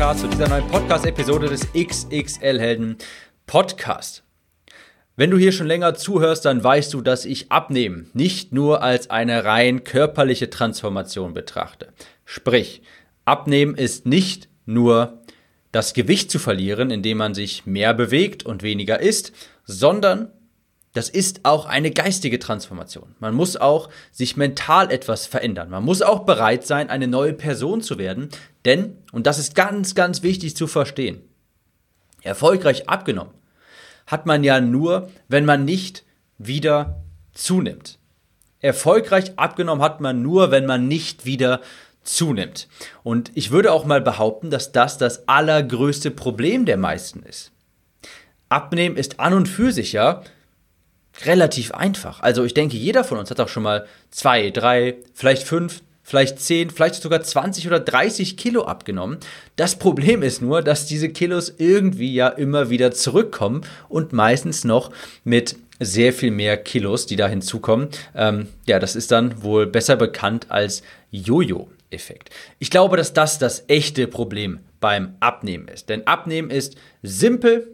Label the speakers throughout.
Speaker 1: Podcast, zu dieser neuen Podcast-Episode des XXL-Helden Podcast. Wenn du hier schon länger zuhörst, dann weißt du, dass ich Abnehmen nicht nur als eine rein körperliche Transformation betrachte. Sprich, Abnehmen ist nicht nur das Gewicht zu verlieren, indem man sich mehr bewegt und weniger isst, sondern das ist auch eine geistige Transformation. Man muss auch sich mental etwas verändern. Man muss auch bereit sein, eine neue Person zu werden. Denn, und das ist ganz, ganz wichtig zu verstehen, erfolgreich abgenommen hat man ja nur, wenn man nicht wieder zunimmt. Erfolgreich abgenommen hat man nur, wenn man nicht wieder zunimmt. Und ich würde auch mal behaupten, dass das das allergrößte Problem der meisten ist. Abnehmen ist an und für sich ja relativ einfach. Also ich denke, jeder von uns hat auch schon mal zwei, drei, vielleicht fünf, vielleicht zehn, vielleicht sogar 20 oder 30 Kilo abgenommen. Das Problem ist nur, dass diese Kilos irgendwie ja immer wieder zurückkommen und meistens noch mit sehr viel mehr Kilos, die da hinzukommen. Ähm, ja, das ist dann wohl besser bekannt als Jojo-Effekt. Ich glaube, dass das das echte Problem beim Abnehmen ist. Denn Abnehmen ist simpel,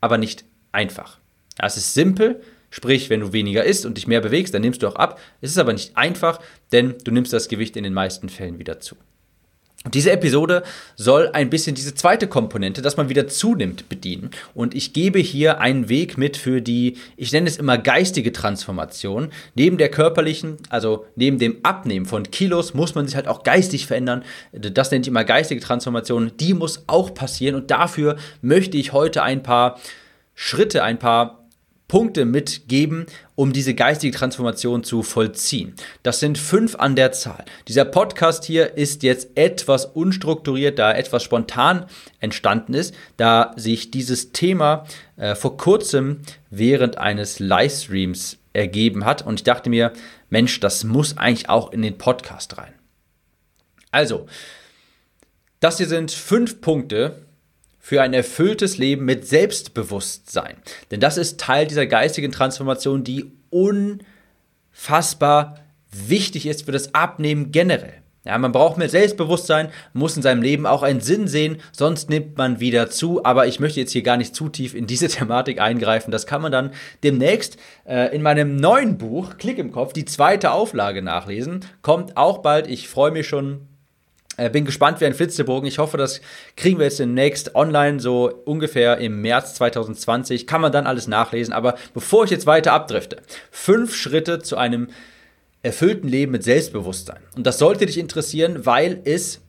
Speaker 1: aber nicht einfach. Es ist simpel, sprich, wenn du weniger isst und dich mehr bewegst, dann nimmst du auch ab. Es ist aber nicht einfach, denn du nimmst das Gewicht in den meisten Fällen wieder zu. Und diese Episode soll ein bisschen diese zweite Komponente, dass man wieder zunimmt, bedienen. Und ich gebe hier einen Weg mit für die, ich nenne es immer geistige Transformation. Neben der körperlichen, also neben dem Abnehmen von Kilos, muss man sich halt auch geistig verändern. Das nenne ich immer geistige Transformation. Die muss auch passieren. Und dafür möchte ich heute ein paar Schritte, ein paar Punkte mitgeben, um diese geistige Transformation zu vollziehen. Das sind fünf an der Zahl. Dieser Podcast hier ist jetzt etwas unstrukturiert, da etwas spontan entstanden ist, da sich dieses Thema äh, vor kurzem während eines Livestreams ergeben hat und ich dachte mir, Mensch, das muss eigentlich auch in den Podcast rein. Also, das hier sind fünf Punkte, für ein erfülltes Leben mit Selbstbewusstsein. Denn das ist Teil dieser geistigen Transformation, die unfassbar wichtig ist für das Abnehmen generell. Ja, man braucht mehr Selbstbewusstsein, muss in seinem Leben auch einen Sinn sehen, sonst nimmt man wieder zu. Aber ich möchte jetzt hier gar nicht zu tief in diese Thematik eingreifen. Das kann man dann demnächst äh, in meinem neuen Buch, Klick im Kopf, die zweite Auflage nachlesen. Kommt auch bald. Ich freue mich schon bin gespannt wie ein Flitzebogen. Ich hoffe, das kriegen wir jetzt demnächst online, so ungefähr im März 2020. Kann man dann alles nachlesen. Aber bevor ich jetzt weiter abdrifte, fünf Schritte zu einem erfüllten Leben mit Selbstbewusstsein. Und das sollte dich interessieren, weil es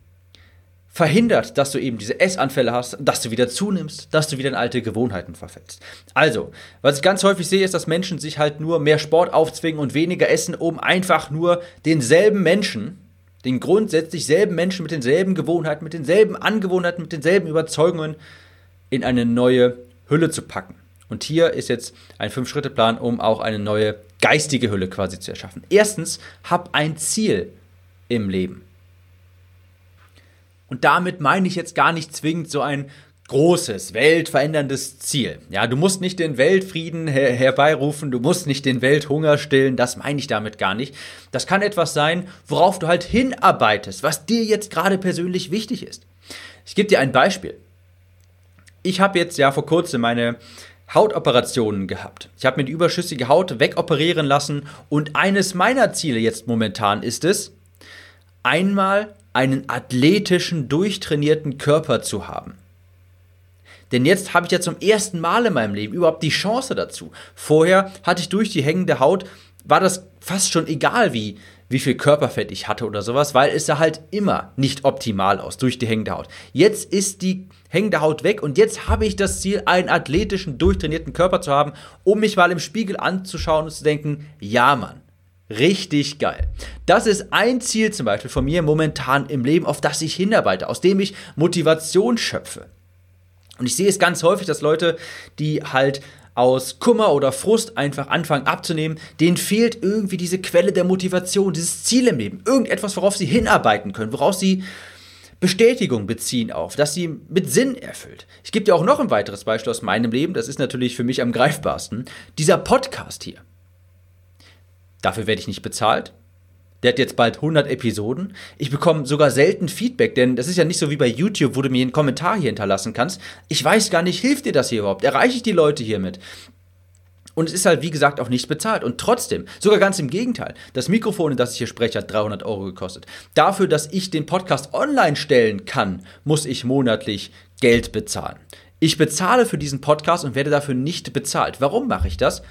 Speaker 1: verhindert, dass du eben diese Essanfälle hast, dass du wieder zunimmst, dass du wieder in alte Gewohnheiten verfällst. Also, was ich ganz häufig sehe, ist, dass Menschen sich halt nur mehr Sport aufzwingen und weniger essen, um einfach nur denselben Menschen den grundsätzlich selben Menschen mit denselben Gewohnheiten, mit denselben Angewohnheiten, mit denselben Überzeugungen in eine neue Hülle zu packen. Und hier ist jetzt ein Fünf-Schritte-Plan, um auch eine neue geistige Hülle quasi zu erschaffen. Erstens, hab ein Ziel im Leben. Und damit meine ich jetzt gar nicht zwingend so ein großes, weltveränderndes Ziel. Ja, du musst nicht den Weltfrieden her herbeirufen, du musst nicht den Welthunger stillen, das meine ich damit gar nicht. Das kann etwas sein, worauf du halt hinarbeitest, was dir jetzt gerade persönlich wichtig ist. Ich gebe dir ein Beispiel. Ich habe jetzt ja vor kurzem meine Hautoperationen gehabt. Ich habe mir die überschüssige Haut wegoperieren lassen und eines meiner Ziele jetzt momentan ist es, einmal einen athletischen, durchtrainierten Körper zu haben. Denn jetzt habe ich ja zum ersten Mal in meinem Leben überhaupt die Chance dazu. Vorher hatte ich durch die hängende Haut, war das fast schon egal, wie, wie viel Körperfett ich hatte oder sowas, weil es sah halt immer nicht optimal aus durch die hängende Haut. Jetzt ist die hängende Haut weg und jetzt habe ich das Ziel, einen athletischen, durchtrainierten Körper zu haben, um mich mal im Spiegel anzuschauen und zu denken, ja Mann, richtig geil. Das ist ein Ziel zum Beispiel von mir momentan im Leben, auf das ich hinarbeite, aus dem ich Motivation schöpfe. Und ich sehe es ganz häufig, dass Leute, die halt aus Kummer oder Frust einfach anfangen abzunehmen, denen fehlt irgendwie diese Quelle der Motivation, dieses Ziel im Leben, irgendetwas, worauf sie hinarbeiten können, woraus sie Bestätigung beziehen auf, dass sie mit Sinn erfüllt. Ich gebe dir auch noch ein weiteres Beispiel aus meinem Leben, das ist natürlich für mich am greifbarsten, dieser Podcast hier. Dafür werde ich nicht bezahlt. Der hat jetzt bald 100 Episoden. Ich bekomme sogar selten Feedback, denn das ist ja nicht so wie bei YouTube, wo du mir einen Kommentar hier hinterlassen kannst. Ich weiß gar nicht, hilft dir das hier überhaupt? Erreiche ich die Leute hiermit? Und es ist halt, wie gesagt, auch nicht bezahlt. Und trotzdem, sogar ganz im Gegenteil, das Mikrofon, in das ich hier spreche, hat 300 Euro gekostet. Dafür, dass ich den Podcast online stellen kann, muss ich monatlich Geld bezahlen. Ich bezahle für diesen Podcast und werde dafür nicht bezahlt. Warum mache ich das?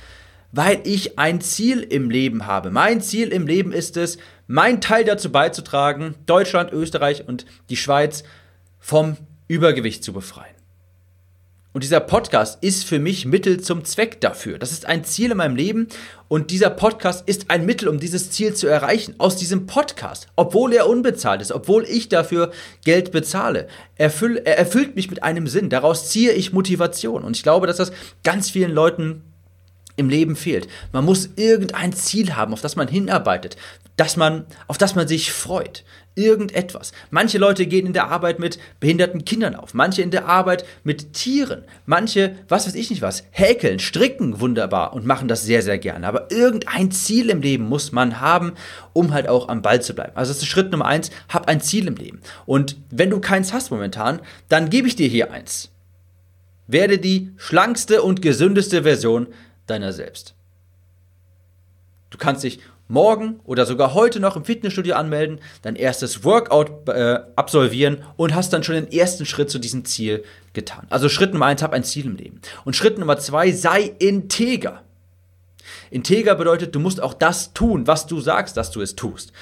Speaker 1: Weil ich ein Ziel im Leben habe. Mein Ziel im Leben ist es, meinen Teil dazu beizutragen, Deutschland, Österreich und die Schweiz vom Übergewicht zu befreien. Und dieser Podcast ist für mich Mittel zum Zweck dafür. Das ist ein Ziel in meinem Leben und dieser Podcast ist ein Mittel, um dieses Ziel zu erreichen. Aus diesem Podcast, obwohl er unbezahlt ist, obwohl ich dafür Geld bezahle, erfüll, er erfüllt mich mit einem Sinn. Daraus ziehe ich Motivation. Und ich glaube, dass das ganz vielen Leuten im Leben fehlt. Man muss irgendein Ziel haben, auf das man hinarbeitet, dass man, auf das man sich freut. Irgendetwas. Manche Leute gehen in der Arbeit mit behinderten Kindern auf, manche in der Arbeit mit Tieren, manche, was weiß ich nicht was, häkeln, stricken wunderbar und machen das sehr, sehr gerne. Aber irgendein Ziel im Leben muss man haben, um halt auch am Ball zu bleiben. Also das ist Schritt Nummer eins, hab ein Ziel im Leben. Und wenn du keins hast momentan, dann gebe ich dir hier eins. Werde die schlankste und gesündeste Version deiner selbst. Du kannst dich morgen oder sogar heute noch im Fitnessstudio anmelden, dein erstes Workout äh, absolvieren und hast dann schon den ersten Schritt zu diesem Ziel getan. Also Schritt Nummer eins, hab ein Ziel im Leben. Und Schritt Nummer zwei, sei integer. Integer bedeutet, du musst auch das tun, was du sagst, dass du es tust.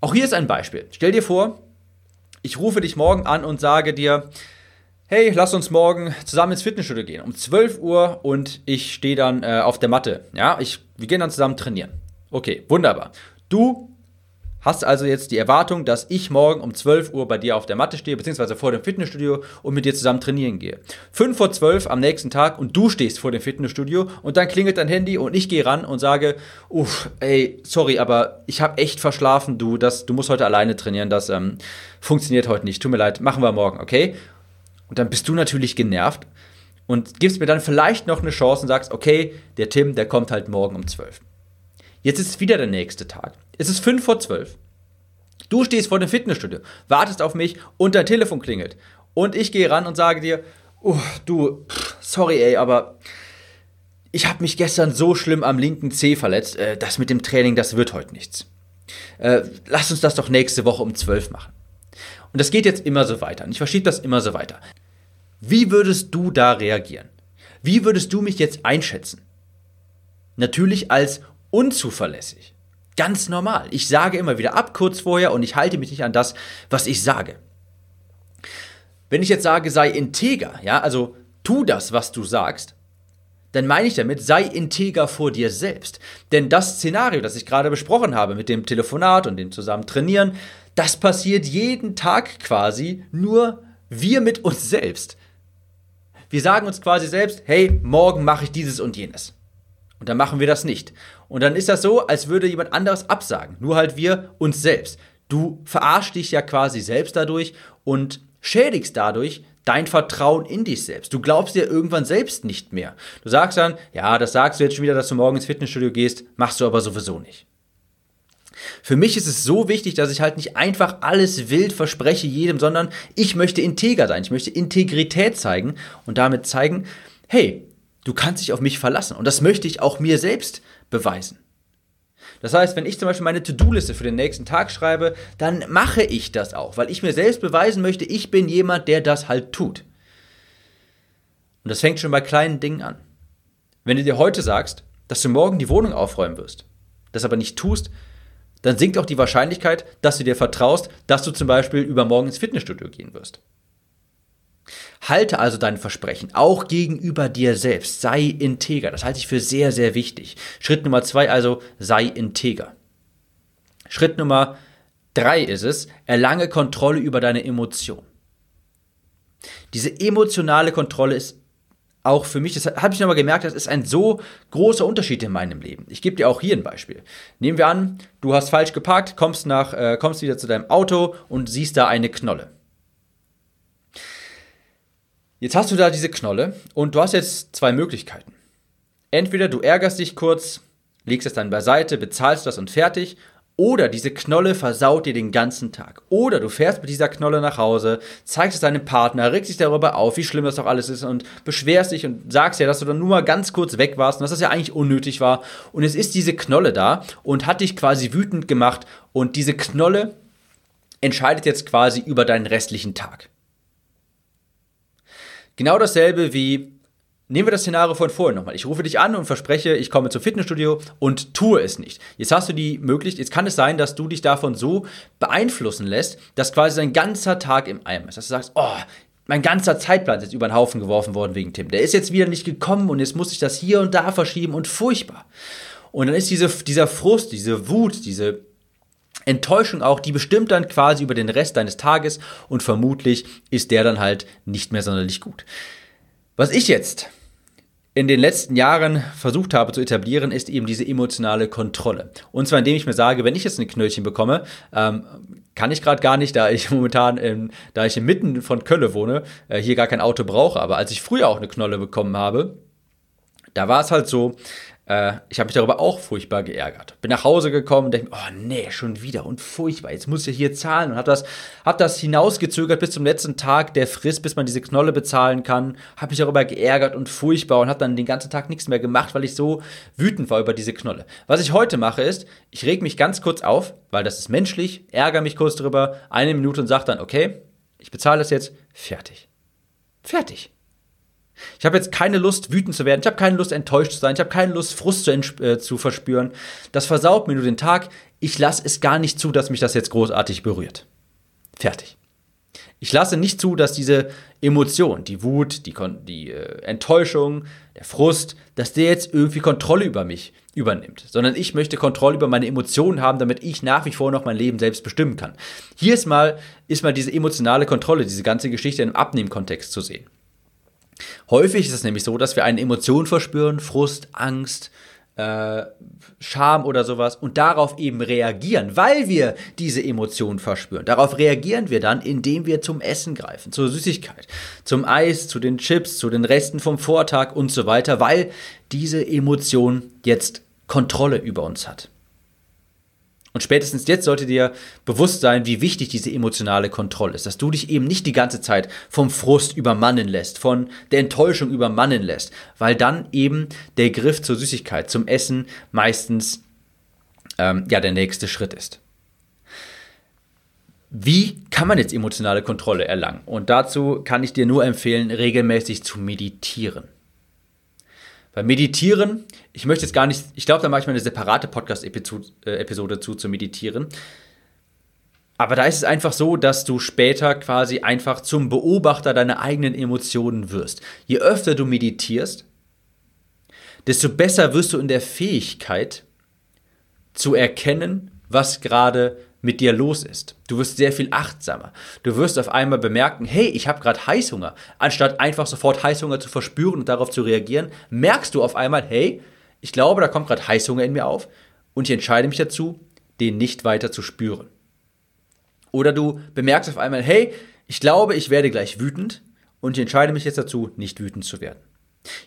Speaker 1: Auch hier ist ein Beispiel. Stell dir vor, ich rufe dich morgen an und sage dir, hey, lass uns morgen zusammen ins Fitnessstudio gehen. Um 12 Uhr und ich stehe dann äh, auf der Matte. Ja, ich, wir gehen dann zusammen trainieren. Okay, wunderbar. Du hast also jetzt die Erwartung, dass ich morgen um 12 Uhr bei dir auf der Matte stehe, beziehungsweise vor dem Fitnessstudio und mit dir zusammen trainieren gehe. 5 vor 12 am nächsten Tag und du stehst vor dem Fitnessstudio und dann klingelt dein Handy und ich gehe ran und sage, uff, ey, sorry, aber ich habe echt verschlafen, du, das, du musst heute alleine trainieren, das ähm, funktioniert heute nicht. Tut mir leid, machen wir morgen, okay? Und dann bist du natürlich genervt und gibst mir dann vielleicht noch eine Chance und sagst, okay, der Tim, der kommt halt morgen um 12. Jetzt ist wieder der nächste Tag. Es ist 5 vor 12. Du stehst vor dem Fitnessstudio, wartest auf mich und dein Telefon klingelt. Und ich gehe ran und sage dir, oh, du, sorry ey, aber ich habe mich gestern so schlimm am linken Zeh verletzt, äh, das mit dem Training, das wird heute nichts. Äh, lass uns das doch nächste Woche um 12 machen. Und das geht jetzt immer so weiter. Und ich verschiebe das immer so weiter. Wie würdest du da reagieren? Wie würdest du mich jetzt einschätzen? Natürlich als unzuverlässig. Ganz normal. Ich sage immer wieder ab kurz vorher und ich halte mich nicht an das, was ich sage. Wenn ich jetzt sage, sei integer, ja, also tu das, was du sagst, dann meine ich damit, sei integer vor dir selbst. Denn das Szenario, das ich gerade besprochen habe mit dem Telefonat und dem zusammen trainieren, das passiert jeden Tag quasi nur wir mit uns selbst. Wir sagen uns quasi selbst, hey, morgen mache ich dieses und jenes. Und dann machen wir das nicht. Und dann ist das so, als würde jemand anderes absagen. Nur halt wir uns selbst. Du verarschst dich ja quasi selbst dadurch und schädigst dadurch dein Vertrauen in dich selbst. Du glaubst dir irgendwann selbst nicht mehr. Du sagst dann, ja, das sagst du jetzt schon wieder, dass du morgen ins Fitnessstudio gehst, machst du aber sowieso nicht. Für mich ist es so wichtig, dass ich halt nicht einfach alles wild verspreche jedem, sondern ich möchte integer sein. Ich möchte Integrität zeigen und damit zeigen, hey, Du kannst dich auf mich verlassen. Und das möchte ich auch mir selbst beweisen. Das heißt, wenn ich zum Beispiel meine To-Do-Liste für den nächsten Tag schreibe, dann mache ich das auch, weil ich mir selbst beweisen möchte, ich bin jemand, der das halt tut. Und das fängt schon bei kleinen Dingen an. Wenn du dir heute sagst, dass du morgen die Wohnung aufräumen wirst, das aber nicht tust, dann sinkt auch die Wahrscheinlichkeit, dass du dir vertraust, dass du zum Beispiel übermorgen ins Fitnessstudio gehen wirst. Halte also dein Versprechen, auch gegenüber dir selbst. Sei integer. Das halte ich für sehr, sehr wichtig. Schritt Nummer zwei also, sei integer. Schritt Nummer drei ist es, erlange Kontrolle über deine Emotionen. Diese emotionale Kontrolle ist auch für mich, das habe ich nochmal gemerkt, das ist ein so großer Unterschied in meinem Leben. Ich gebe dir auch hier ein Beispiel. Nehmen wir an, du hast falsch geparkt, kommst, nach, äh, kommst wieder zu deinem Auto und siehst da eine Knolle. Jetzt hast du da diese Knolle und du hast jetzt zwei Möglichkeiten. Entweder du ärgerst dich kurz, legst es dann beiseite, bezahlst das und fertig, oder diese Knolle versaut dir den ganzen Tag. Oder du fährst mit dieser Knolle nach Hause, zeigst es deinem Partner, regst dich darüber auf, wie schlimm das doch alles ist und beschwerst dich und sagst ja, dass du dann nur mal ganz kurz weg warst und dass das ja eigentlich unnötig war. Und es ist diese Knolle da und hat dich quasi wütend gemacht und diese Knolle entscheidet jetzt quasi über deinen restlichen Tag. Genau dasselbe wie Nehmen wir das Szenario von vorhin nochmal. Ich rufe dich an und verspreche, ich komme zum Fitnessstudio und tue es nicht. Jetzt hast du die Möglichkeit, jetzt kann es sein, dass du dich davon so beeinflussen lässt, dass quasi dein ganzer Tag im Eimer ist. Dass du sagst, oh, mein ganzer Zeitplan ist jetzt über den Haufen geworfen worden wegen Tim. Der ist jetzt wieder nicht gekommen und jetzt muss ich das hier und da verschieben und furchtbar. Und dann ist diese, dieser Frust, diese Wut, diese Enttäuschung auch, die bestimmt dann quasi über den Rest deines Tages und vermutlich ist der dann halt nicht mehr sonderlich gut. Was ich jetzt in den letzten Jahren versucht habe zu etablieren, ist eben diese emotionale Kontrolle. Und zwar indem ich mir sage, wenn ich jetzt ein Knöllchen bekomme, ähm, kann ich gerade gar nicht, da ich momentan, in, da ich inmitten von Köln wohne, äh, hier gar kein Auto brauche. Aber als ich früher auch eine Knolle bekommen habe, da war es halt so, äh, ich habe mich darüber auch furchtbar geärgert. Bin nach Hause gekommen und denke, oh nee, schon wieder und furchtbar, jetzt muss ich hier zahlen und habe das, hab das hinausgezögert bis zum letzten Tag der Frist, bis man diese Knolle bezahlen kann. Habe mich darüber geärgert und furchtbar und habe dann den ganzen Tag nichts mehr gemacht, weil ich so wütend war über diese Knolle. Was ich heute mache ist, ich reg mich ganz kurz auf, weil das ist menschlich, ärgere mich kurz darüber, eine Minute und sage dann, okay, ich bezahle das jetzt, fertig. Fertig. Ich habe jetzt keine Lust, wütend zu werden. Ich habe keine Lust, enttäuscht zu sein. Ich habe keine Lust, Frust zu, äh, zu verspüren. Das versaut mir nur den Tag. Ich lasse es gar nicht zu, dass mich das jetzt großartig berührt. Fertig. Ich lasse nicht zu, dass diese Emotion, die Wut, die, die äh, Enttäuschung, der Frust, dass der jetzt irgendwie Kontrolle über mich übernimmt, sondern ich möchte Kontrolle über meine Emotionen haben, damit ich nach wie vor noch mein Leben selbst bestimmen kann. Hier ist mal, ist mal diese emotionale Kontrolle, diese ganze Geschichte im Abnehmkontext zu sehen. Häufig ist es nämlich so, dass wir eine Emotion verspüren, Frust, Angst, äh, Scham oder sowas und darauf eben reagieren, weil wir diese Emotion verspüren. Darauf reagieren wir dann, indem wir zum Essen greifen, zur Süßigkeit, zum Eis, zu den Chips, zu den Resten vom Vortag und so weiter, weil diese Emotion jetzt Kontrolle über uns hat. Und spätestens jetzt sollte dir bewusst sein, wie wichtig diese emotionale Kontrolle ist, dass du dich eben nicht die ganze Zeit vom Frust übermannen lässt, von der Enttäuschung übermannen lässt, weil dann eben der Griff zur Süßigkeit, zum Essen meistens ähm, ja der nächste Schritt ist. Wie kann man jetzt emotionale Kontrolle erlangen? Und dazu kann ich dir nur empfehlen, regelmäßig zu meditieren. Beim Meditieren, ich möchte jetzt gar nicht, ich glaube, da mache ich mal eine separate Podcast-Episode zu, zu meditieren. Aber da ist es einfach so, dass du später quasi einfach zum Beobachter deiner eigenen Emotionen wirst. Je öfter du meditierst, desto besser wirst du in der Fähigkeit zu erkennen, was gerade mit dir los ist. Du wirst sehr viel achtsamer. Du wirst auf einmal bemerken, hey, ich habe gerade Heißhunger. Anstatt einfach sofort Heißhunger zu verspüren und darauf zu reagieren, merkst du auf einmal, hey, ich glaube, da kommt gerade Heißhunger in mir auf und ich entscheide mich dazu, den nicht weiter zu spüren. Oder du bemerkst auf einmal, hey, ich glaube, ich werde gleich wütend und ich entscheide mich jetzt dazu, nicht wütend zu werden.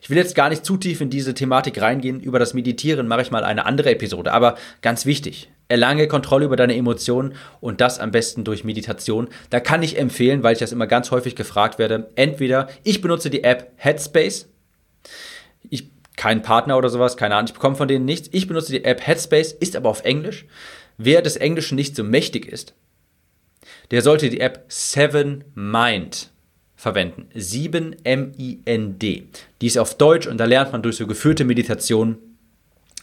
Speaker 1: Ich will jetzt gar nicht zu tief in diese Thematik reingehen. Über das Meditieren mache ich mal eine andere Episode. Aber ganz wichtig, erlange Kontrolle über deine Emotionen und das am besten durch Meditation. Da kann ich empfehlen, weil ich das immer ganz häufig gefragt werde. Entweder ich benutze die App Headspace. Ich kein Partner oder sowas, keine Ahnung, ich bekomme von denen nichts. Ich benutze die App Headspace, ist aber auf Englisch. Wer des Englischen nicht so mächtig ist, der sollte die App Seven Mind verwenden. 7 M-I-N-D. Die ist auf Deutsch und da lernt man durch so geführte Meditation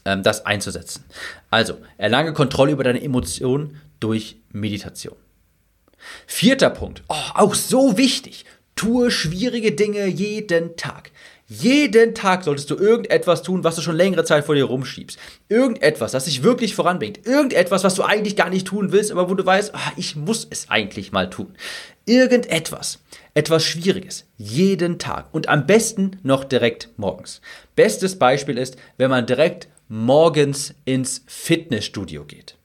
Speaker 1: ähm, das einzusetzen. Also, erlange Kontrolle über deine Emotionen durch Meditation. Vierter Punkt, oh, auch so wichtig, Tue schwierige Dinge jeden Tag. Jeden Tag solltest du irgendetwas tun, was du schon längere Zeit vor dir rumschiebst. Irgendetwas, das dich wirklich voranbringt. Irgendetwas, was du eigentlich gar nicht tun willst, aber wo du weißt, ah, ich muss es eigentlich mal tun. Irgendetwas. Etwas Schwieriges. Jeden Tag. Und am besten noch direkt morgens. Bestes Beispiel ist, wenn man direkt morgens ins Fitnessstudio geht.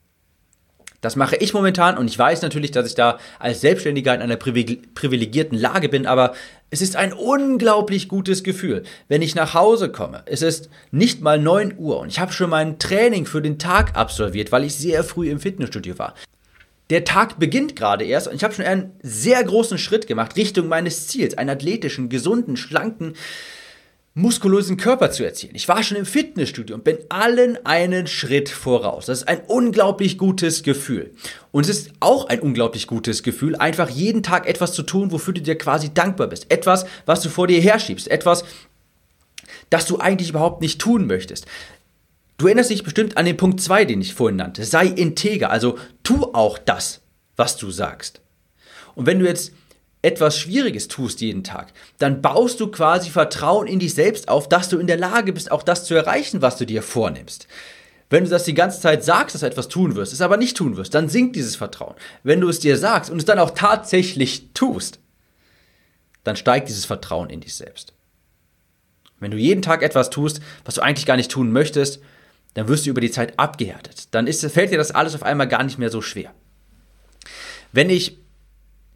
Speaker 1: Das mache ich momentan und ich weiß natürlich, dass ich da als Selbstständiger in einer privilegierten Lage bin, aber es ist ein unglaublich gutes Gefühl, wenn ich nach Hause komme. Es ist nicht mal 9 Uhr und ich habe schon mein Training für den Tag absolviert, weil ich sehr früh im Fitnessstudio war. Der Tag beginnt gerade erst und ich habe schon einen sehr großen Schritt gemacht Richtung meines Ziels, einen athletischen, gesunden, schlanken, muskulösen Körper zu erzielen. Ich war schon im Fitnessstudio und bin allen einen Schritt voraus. Das ist ein unglaublich gutes Gefühl. Und es ist auch ein unglaublich gutes Gefühl, einfach jeden Tag etwas zu tun, wofür du dir quasi dankbar bist. Etwas, was du vor dir herschiebst. Etwas, das du eigentlich überhaupt nicht tun möchtest. Du erinnerst dich bestimmt an den Punkt 2, den ich vorhin nannte. Sei integer, also tu auch das, was du sagst. Und wenn du jetzt etwas Schwieriges tust jeden Tag, dann baust du quasi Vertrauen in dich selbst auf, dass du in der Lage bist, auch das zu erreichen, was du dir vornimmst. Wenn du das die ganze Zeit sagst, dass du etwas tun wirst, es aber nicht tun wirst, dann sinkt dieses Vertrauen. Wenn du es dir sagst und es dann auch tatsächlich tust, dann steigt dieses Vertrauen in dich selbst. Wenn du jeden Tag etwas tust, was du eigentlich gar nicht tun möchtest, dann wirst du über die Zeit abgehärtet. Dann ist, fällt dir das alles auf einmal gar nicht mehr so schwer. Wenn ich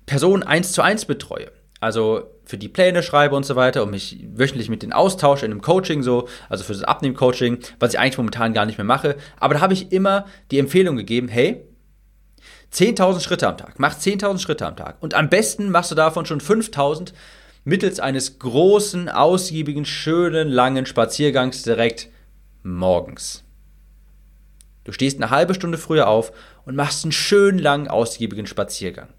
Speaker 1: Personen eins zu eins betreue, also für die Pläne schreibe und so weiter und mich wöchentlich mit denen austausche in einem Coaching so, also für das Abnehmen-Coaching, was ich eigentlich momentan gar nicht mehr mache. Aber da habe ich immer die Empfehlung gegeben, hey, 10.000 Schritte am Tag, mach 10.000 Schritte am Tag und am besten machst du davon schon 5.000 mittels eines großen, ausgiebigen, schönen, langen Spaziergangs direkt morgens. Du stehst eine halbe Stunde früher auf und machst einen schönen, langen, ausgiebigen Spaziergang.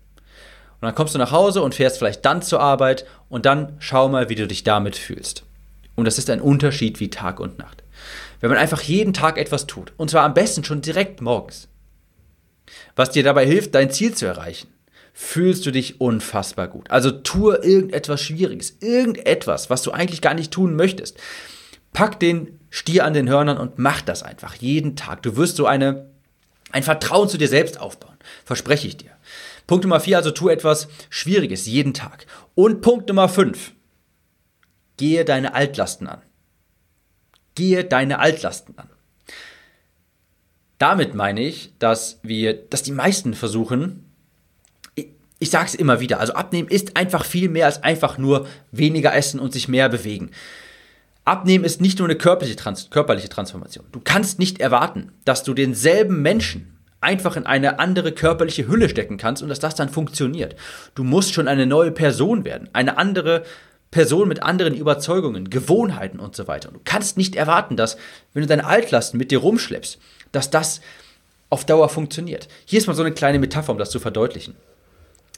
Speaker 1: Und dann kommst du nach Hause und fährst vielleicht dann zur Arbeit und dann schau mal, wie du dich damit fühlst. Und das ist ein Unterschied wie Tag und Nacht. Wenn man einfach jeden Tag etwas tut, und zwar am besten schon direkt morgens, was dir dabei hilft, dein Ziel zu erreichen, fühlst du dich unfassbar gut. Also tue irgendetwas Schwieriges, irgendetwas, was du eigentlich gar nicht tun möchtest. Pack den Stier an den Hörnern und mach das einfach jeden Tag. Du wirst so eine, ein Vertrauen zu dir selbst aufbauen. Verspreche ich dir. Punkt Nummer vier, also tu etwas Schwieriges jeden Tag. Und Punkt Nummer fünf, gehe deine Altlasten an. Gehe deine Altlasten an. Damit meine ich, dass wir, dass die meisten versuchen, ich, ich sage es immer wieder, also abnehmen ist einfach viel mehr als einfach nur weniger essen und sich mehr bewegen. Abnehmen ist nicht nur eine körperliche, Trans körperliche Transformation. Du kannst nicht erwarten, dass du denselben Menschen einfach in eine andere körperliche Hülle stecken kannst und dass das dann funktioniert. Du musst schon eine neue Person werden, eine andere Person mit anderen Überzeugungen, Gewohnheiten und so weiter. du kannst nicht erwarten, dass, wenn du deine Altlasten mit dir rumschleppst, dass das auf Dauer funktioniert. Hier ist mal so eine kleine Metapher, um das zu verdeutlichen.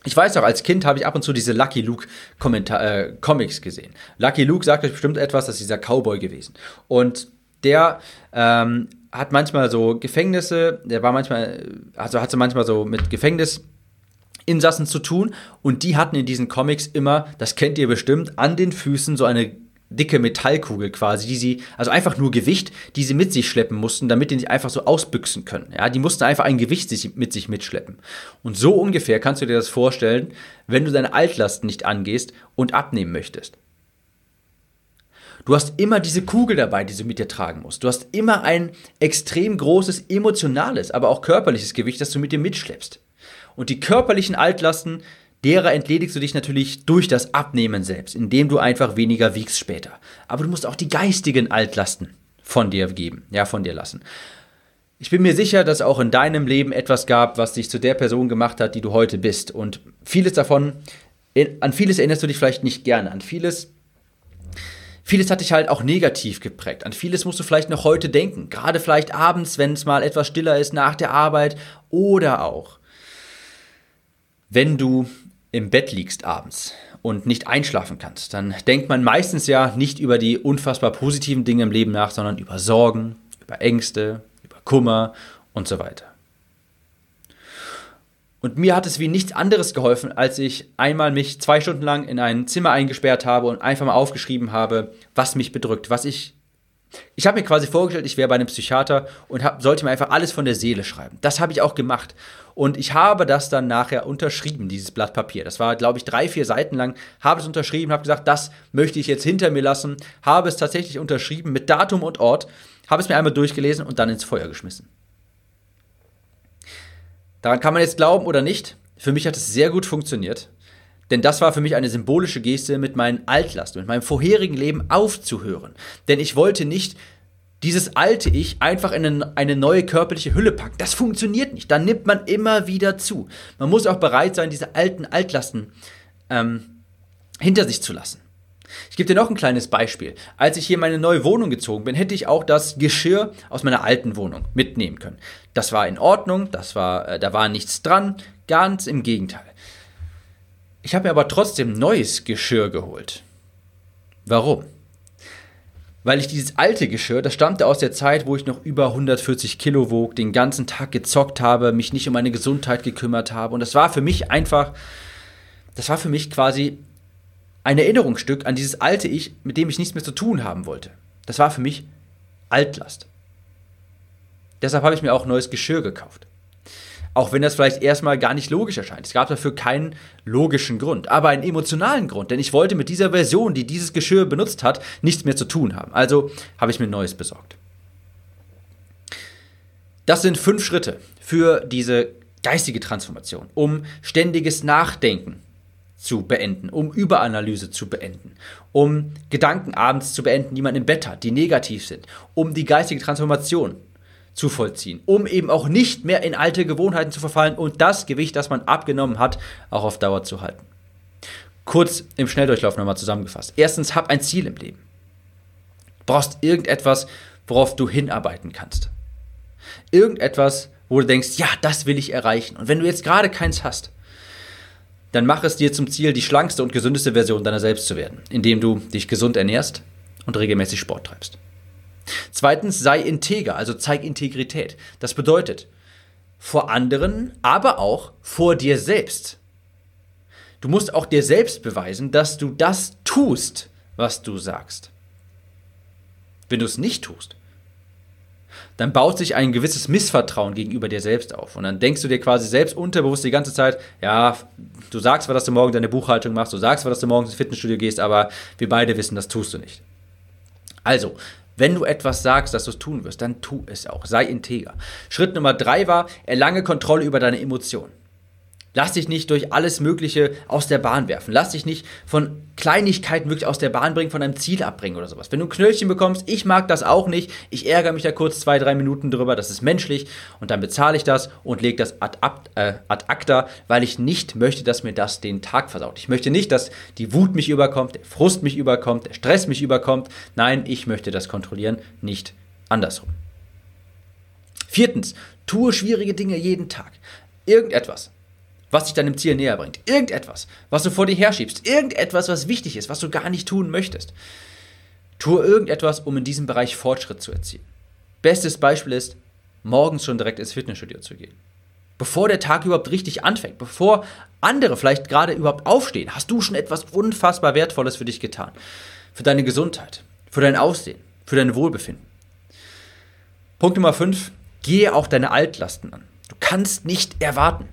Speaker 1: Ich weiß auch, als Kind habe ich ab und zu diese Lucky Luke äh, Comics gesehen. Lucky Luke sagt euch bestimmt etwas, das ist dieser Cowboy gewesen. Und der ähm, hat manchmal so Gefängnisse, der war manchmal, also hatte manchmal so mit Gefängnisinsassen zu tun und die hatten in diesen Comics immer, das kennt ihr bestimmt, an den Füßen so eine dicke Metallkugel quasi, die sie, also einfach nur Gewicht, die sie mit sich schleppen mussten, damit die nicht einfach so ausbüchsen können. Ja, die mussten einfach ein Gewicht sich, mit sich mitschleppen. Und so ungefähr kannst du dir das vorstellen, wenn du deine Altlasten nicht angehst und abnehmen möchtest. Du hast immer diese Kugel dabei, die du mit dir tragen musst. Du hast immer ein extrem großes emotionales, aber auch körperliches Gewicht, das du mit dir mitschleppst. Und die körperlichen Altlasten, derer entledigst du dich natürlich durch das Abnehmen selbst, indem du einfach weniger wiegst später. Aber du musst auch die geistigen Altlasten von dir geben, ja, von dir lassen. Ich bin mir sicher, dass auch in deinem Leben etwas gab, was dich zu der Person gemacht hat, die du heute bist. Und vieles davon, an vieles erinnerst du dich vielleicht nicht gerne. An vieles, vieles hat dich halt auch negativ geprägt. An vieles musst du vielleicht noch heute denken. Gerade vielleicht abends, wenn es mal etwas stiller ist nach der Arbeit. Oder auch, wenn du im Bett liegst abends und nicht einschlafen kannst, dann denkt man meistens ja nicht über die unfassbar positiven Dinge im Leben nach, sondern über Sorgen, über Ängste, über Kummer und so weiter. Und mir hat es wie nichts anderes geholfen, als ich einmal mich zwei Stunden lang in ein Zimmer eingesperrt habe und einfach mal aufgeschrieben habe, was mich bedrückt, was ich. Ich habe mir quasi vorgestellt, ich wäre bei einem Psychiater und hab, sollte mir einfach alles von der Seele schreiben. Das habe ich auch gemacht. Und ich habe das dann nachher unterschrieben, dieses Blatt Papier. Das war, glaube ich, drei, vier Seiten lang. Habe es unterschrieben, habe gesagt, das möchte ich jetzt hinter mir lassen. Habe es tatsächlich unterschrieben mit Datum und Ort. Habe es mir einmal durchgelesen und dann ins Feuer geschmissen. Daran kann man jetzt glauben oder nicht. Für mich hat es sehr gut funktioniert. Denn das war für mich eine symbolische Geste, mit meinen Altlasten, mit meinem vorherigen Leben aufzuhören. Denn ich wollte nicht dieses alte Ich einfach in eine neue körperliche Hülle packen. Das funktioniert nicht. Dann nimmt man immer wieder zu. Man muss auch bereit sein, diese alten Altlasten ähm, hinter sich zu lassen. Ich gebe dir noch ein kleines Beispiel. Als ich hier in meine neue Wohnung gezogen bin, hätte ich auch das Geschirr aus meiner alten Wohnung mitnehmen können. Das war in Ordnung, das war, äh, da war nichts dran, ganz im Gegenteil. Ich habe mir aber trotzdem neues Geschirr geholt. Warum? Weil ich dieses alte Geschirr, das stammte aus der Zeit, wo ich noch über 140 Kilo wog, den ganzen Tag gezockt habe, mich nicht um meine Gesundheit gekümmert habe. Und das war für mich einfach, das war für mich quasi ein Erinnerungsstück an dieses alte Ich, mit dem ich nichts mehr zu tun haben wollte. Das war für mich Altlast. Deshalb habe ich mir auch neues Geschirr gekauft. Auch wenn das vielleicht erstmal gar nicht logisch erscheint. Es gab dafür keinen logischen Grund, aber einen emotionalen Grund, denn ich wollte mit dieser Version, die dieses Geschirr benutzt hat, nichts mehr zu tun haben. Also habe ich mir neues besorgt. Das sind fünf Schritte für diese geistige Transformation, um ständiges Nachdenken zu beenden, um Überanalyse zu beenden, um Gedanken abends zu beenden, die man im Bett hat, die negativ sind, um die geistige Transformation zu vollziehen, um eben auch nicht mehr in alte Gewohnheiten zu verfallen und das Gewicht, das man abgenommen hat, auch auf Dauer zu halten. Kurz im Schnelldurchlauf nochmal zusammengefasst. Erstens, hab ein Ziel im Leben. Du brauchst irgendetwas, worauf du hinarbeiten kannst. Irgendetwas, wo du denkst, ja, das will ich erreichen. Und wenn du jetzt gerade keins hast, dann mach es dir zum Ziel, die schlankste und gesündeste Version deiner selbst zu werden, indem du dich gesund ernährst und regelmäßig Sport treibst. Zweitens, sei integer, also zeig Integrität. Das bedeutet, vor anderen, aber auch vor dir selbst. Du musst auch dir selbst beweisen, dass du das tust, was du sagst. Wenn du es nicht tust, dann baut sich ein gewisses Missvertrauen gegenüber dir selbst auf. Und dann denkst du dir quasi selbst unterbewusst die ganze Zeit, ja, du sagst zwar, dass du morgen deine Buchhaltung machst, du sagst zwar, dass du morgens ins Fitnessstudio gehst, aber wir beide wissen, das tust du nicht. Also, wenn du etwas sagst, dass du es tun wirst, dann tu es auch. Sei integer. Schritt Nummer drei war, erlange Kontrolle über deine Emotionen. Lass dich nicht durch alles Mögliche aus der Bahn werfen. Lass dich nicht von Kleinigkeiten wirklich aus der Bahn bringen, von deinem Ziel abbringen oder sowas. Wenn du ein Knöllchen bekommst, ich mag das auch nicht. Ich ärgere mich da kurz zwei, drei Minuten drüber. Das ist menschlich. Und dann bezahle ich das und lege das ad, ad, äh, ad acta, weil ich nicht möchte, dass mir das den Tag versaut. Ich möchte nicht, dass die Wut mich überkommt, der Frust mich überkommt, der Stress mich überkommt. Nein, ich möchte das kontrollieren, nicht andersrum. Viertens, tue schwierige Dinge jeden Tag. Irgendetwas was dich deinem Ziel näher bringt. Irgendetwas, was du vor dir herschiebst. Irgendetwas, was wichtig ist, was du gar nicht tun möchtest. Tue irgendetwas, um in diesem Bereich Fortschritt zu erzielen. Bestes Beispiel ist, morgens schon direkt ins Fitnessstudio zu gehen. Bevor der Tag überhaupt richtig anfängt, bevor andere vielleicht gerade überhaupt aufstehen, hast du schon etwas unfassbar Wertvolles für dich getan. Für deine Gesundheit, für dein Aussehen, für dein Wohlbefinden. Punkt Nummer 5. Gehe auch deine Altlasten an. Du kannst nicht erwarten,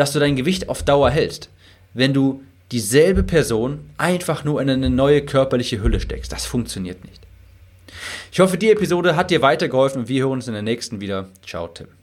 Speaker 1: dass du dein Gewicht auf Dauer hältst, wenn du dieselbe Person einfach nur in eine neue körperliche Hülle steckst. Das funktioniert nicht. Ich hoffe, die Episode hat dir weitergeholfen und wir hören uns in der nächsten wieder. Ciao, Tim.